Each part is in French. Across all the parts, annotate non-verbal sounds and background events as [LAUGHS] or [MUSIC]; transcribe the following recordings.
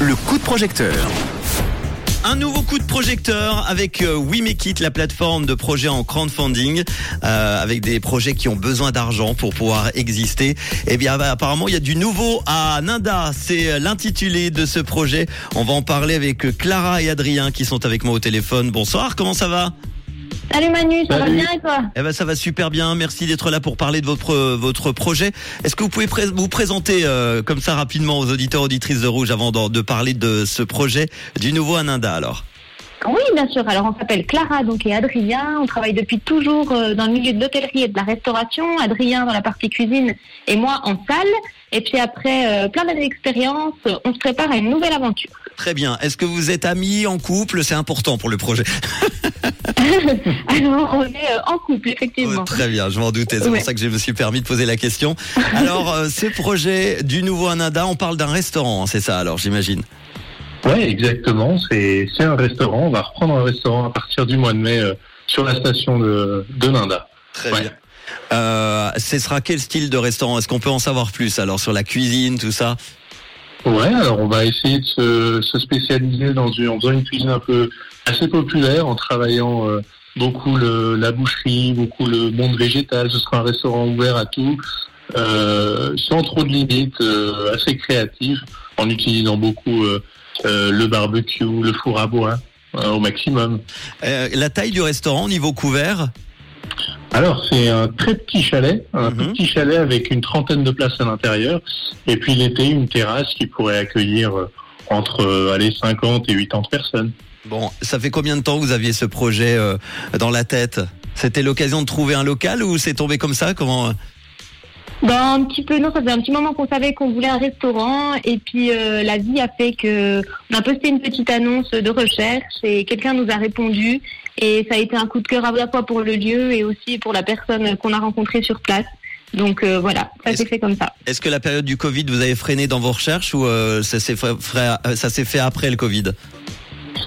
Le coup de projecteur. Un nouveau coup de projecteur avec euh, We Make It, la plateforme de projets en crowdfunding, euh, avec des projets qui ont besoin d'argent pour pouvoir exister. Eh bien, bah, apparemment, il y a du nouveau à Ninda. C'est euh, l'intitulé de ce projet. On va en parler avec Clara et Adrien qui sont avec moi au téléphone. Bonsoir, comment ça va? Salut Manu, ça va bien et toi Eh ben, ça va super bien. Merci d'être là pour parler de votre votre projet. Est-ce que vous pouvez pré- vous présenter euh, comme ça rapidement aux auditeurs auditrices de Rouge avant de, de parler de ce projet du nouveau à Ninda alors? Oui, bien sûr. Alors, on s'appelle Clara donc et Adrien. On travaille depuis toujours euh, dans le milieu de l'hôtellerie et de la restauration. Adrien dans la partie cuisine et moi en salle. Et puis après euh, plein d'années d'expérience, on se prépare à une nouvelle aventure. Très bien. Est-ce que vous êtes amis, en couple? C'est important pour le projet. [LAUGHS] Alors, on est euh, en couple, effectivement. Ouais, très bien, je m'en doutais. C'est Ouais. pour ça que je me suis permis de poser la question. Alors, euh, ce projet du nouveau Anada, on parle d'un restaurant, hein, c'est ça alors, j'imagine? Ouais, exactement. C'est un restaurant. On va reprendre un restaurant à partir du mois de mai euh, sur la station de, de Ninda. Très Ouais. bien. Euh, ce sera quel style de restaurant? Est-ce qu'on peut en savoir plus alors sur la cuisine, tout ça? Ouais, alors on va essayer de se, se spécialiser dans une, en faisant une cuisine un peu assez populaire, en travaillant euh, beaucoup le, la boucherie, beaucoup le monde végétal. Ce sera un restaurant ouvert à tout, sans trop de limites, euh, assez créatif, en utilisant beaucoup euh, euh, le barbecue, le four à bois euh, au maximum. Euh, La taille du restaurant au niveau couvert Alors, c'est un très petit chalet, un Mhm. petit chalet avec une trentaine de places à l'intérieur. Et puis l'été, une terrasse qui pourrait accueillir euh, entre euh, allez, 50 et 80 personnes. Bon, ça fait combien de temps que vous aviez ce projet euh, dans la tête? C'était l'occasion de trouver un local ou c'est tombé comme ça? Comment Ben, un petit peu, non, ça faisait un petit moment qu'on savait qu'on voulait un restaurant et puis euh, la vie a fait que on a posté une petite annonce de recherche et quelqu'un nous a répondu et ça a été un coup de cœur à la fois pour le lieu et aussi pour la personne qu'on a rencontrée sur place. Donc euh, voilà, ça s'est fait comme ça. Est-ce que la période du Covid vous avez freiné dans vos recherches ou euh, ça s'est fait, euh, ça s'est fait après le Covid?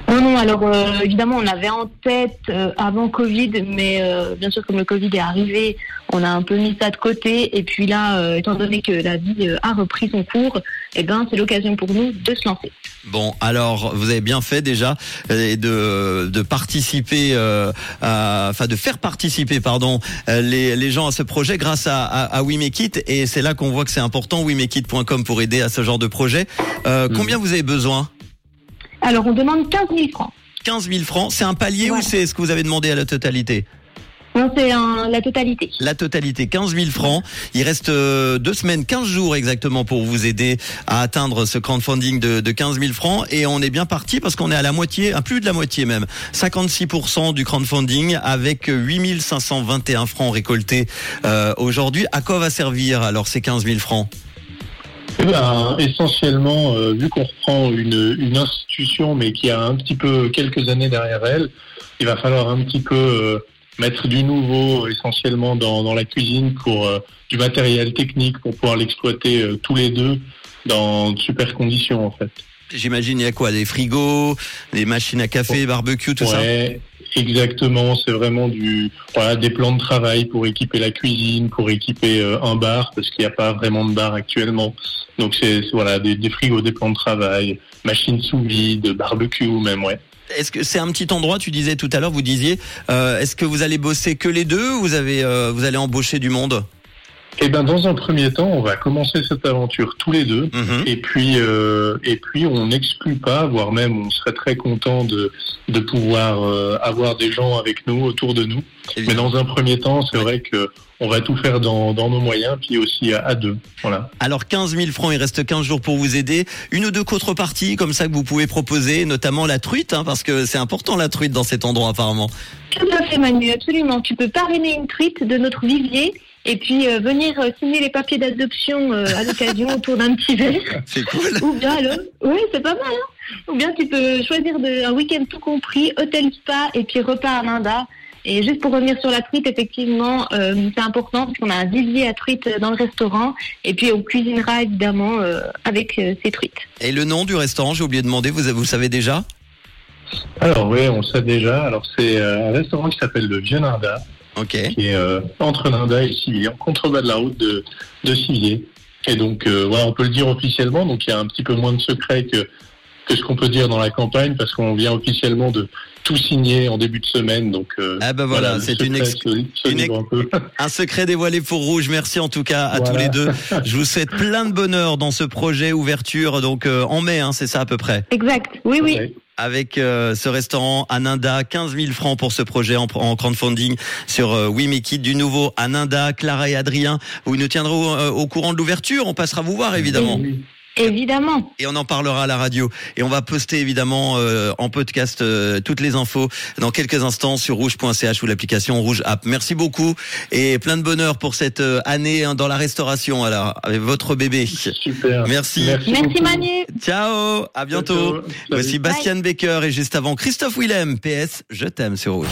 Non, non, alors euh, évidemment on avait en tête euh, avant Covid, mais euh, bien sûr comme le Covid est arrivé, on a un peu mis ça de côté et puis là, euh, étant donné que la vie euh, a repris son cours, eh ben c'est l'occasion pour nous de se lancer. Bon, alors vous avez bien fait déjà euh, de, de participer, euh, à- enfin de faire participer, pardon, euh, les, les gens à ce projet grâce à, à, à We Make It. Et c'est là qu'on voit que c'est important, WeMakeIt.com pour aider à ce genre de projet. Euh, Mhm. Combien vous avez besoin? Alors on demande 15 000 francs. 15 000 francs. C'est un palier ou c'est ce que vous avez demandé à la totalité? Non, c'est un- la totalité. La totalité, 15 000 francs. Il reste euh, deux semaines, 15 jours exactement pour vous aider à atteindre ce crowdfunding de, de 15 000 francs. Et on est bien parti parce qu'on est à la moitié, à plus de la moitié même. 56% du crowdfunding avec 8 521 francs récoltés euh, aujourd'hui. À quoi va servir alors ces 15 000 francs? Eh ben, essentiellement, euh, vu qu'on reprend une, une institution, mais qui a un petit peu quelques années derrière elle, il va falloir un petit peu euh, mettre du nouveau, essentiellement dans, dans la cuisine, pour euh, du matériel technique pour pouvoir l'exploiter euh, tous les deux dans de super conditions, en fait. J'imagine il y a quoi Des frigos, des machines à café, barbecue, tout ça? Ouais, exactement. C'est vraiment du voilà des plans de travail pour équiper la cuisine, pour équiper euh, un bar parce qu'il n'y a pas vraiment de bar actuellement. Donc c'est c'est, voilà des, des frigos, des plans de travail, machines sous vide, barbecue même ouais. Est-ce que c'est un petit endroit Tu disais tout à l'heure, vous disiez, euh, est-ce que vous allez bosser que les deux ou vous avez, euh, vous allez embaucher du monde? Et ben dans un premier temps, on va commencer cette aventure tous les deux. Mhm. Et puis, euh, et puis, on n'exclut pas, voire même, on serait très content de de pouvoir euh, avoir des gens avec nous autour de nous. Mais dans un premier temps, c'est Ouais. vrai que on va tout faire dans, dans nos moyens, puis aussi à, à deux. Voilà. Alors 15 000 francs, il reste 15 jours pour vous aider. Une ou deux contreparties comme ça que vous pouvez proposer, notamment la truite, hein, parce que c'est important la truite dans cet endroit apparemment. Tout à fait, Manu, absolument. Tu peux parrainer une truite de notre vivier et puis euh, venir euh, signer les papiers d'adoption euh, à l'occasion autour d'un petit verre. [LAUGHS] C'est cool. Ou bien, alors, oui, c'est pas mal. Hein Ou bien tu peux choisir de, un week-end tout compris, hôtel spa et puis repas à Linda. Et juste pour revenir sur la truite, effectivement, euh, c'est important parce qu'on a un vivier à truite dans le restaurant et puis on cuisinera évidemment euh, avec euh, ces truites. Et le nom du restaurant, j'ai oublié de demander, vous, vous le savez déjà? Alors oui, on le sait déjà. Alors c'est un restaurant qui s'appelle le Vieux Ninda, Qui est euh, entre Ninda et Civier, en contrebas de la route de, de Civier. Et donc, euh, voilà, on peut le dire officiellement. Donc, il y a un petit peu moins de secret que que ce qu'on peut dire dans la campagne, parce qu'on vient officiellement de tout signer en début de semaine. Donc, euh, ah ben voilà, c'est une, ex... une ex... un, [LAUGHS] un, secret dévoilé pour Rouge. Merci en tout cas à voilà. tous les deux. Je vous souhaite plein de bonheur dans ce projet ouverture, donc euh, en mai, hein, c'est ça à peu près? Exact. Oui, oui. Avec euh, ce restaurant Aninda, 15 000 francs pour ce projet en, en crowdfunding sur euh, We Make It. Du nouveau Aninda, Clara et Adrien, vous nous tiendrez au, euh, au courant de l'ouverture. On passera vous voir évidemment. Oui. Évidemment. Et on en parlera à la radio. Et on va poster évidemment euh, en podcast euh, toutes les infos dans quelques instants sur rouge.ch ou l'application Rouge App. Merci beaucoup et plein de bonheur pour cette euh, année hein, dans la restauration alors avec votre bébé. Super. Merci. Merci, Merci Manu. Ciao. À bientôt. Voici Bastien Baker et juste avant Christophe Willem. PS, je t'aime sur Rouge.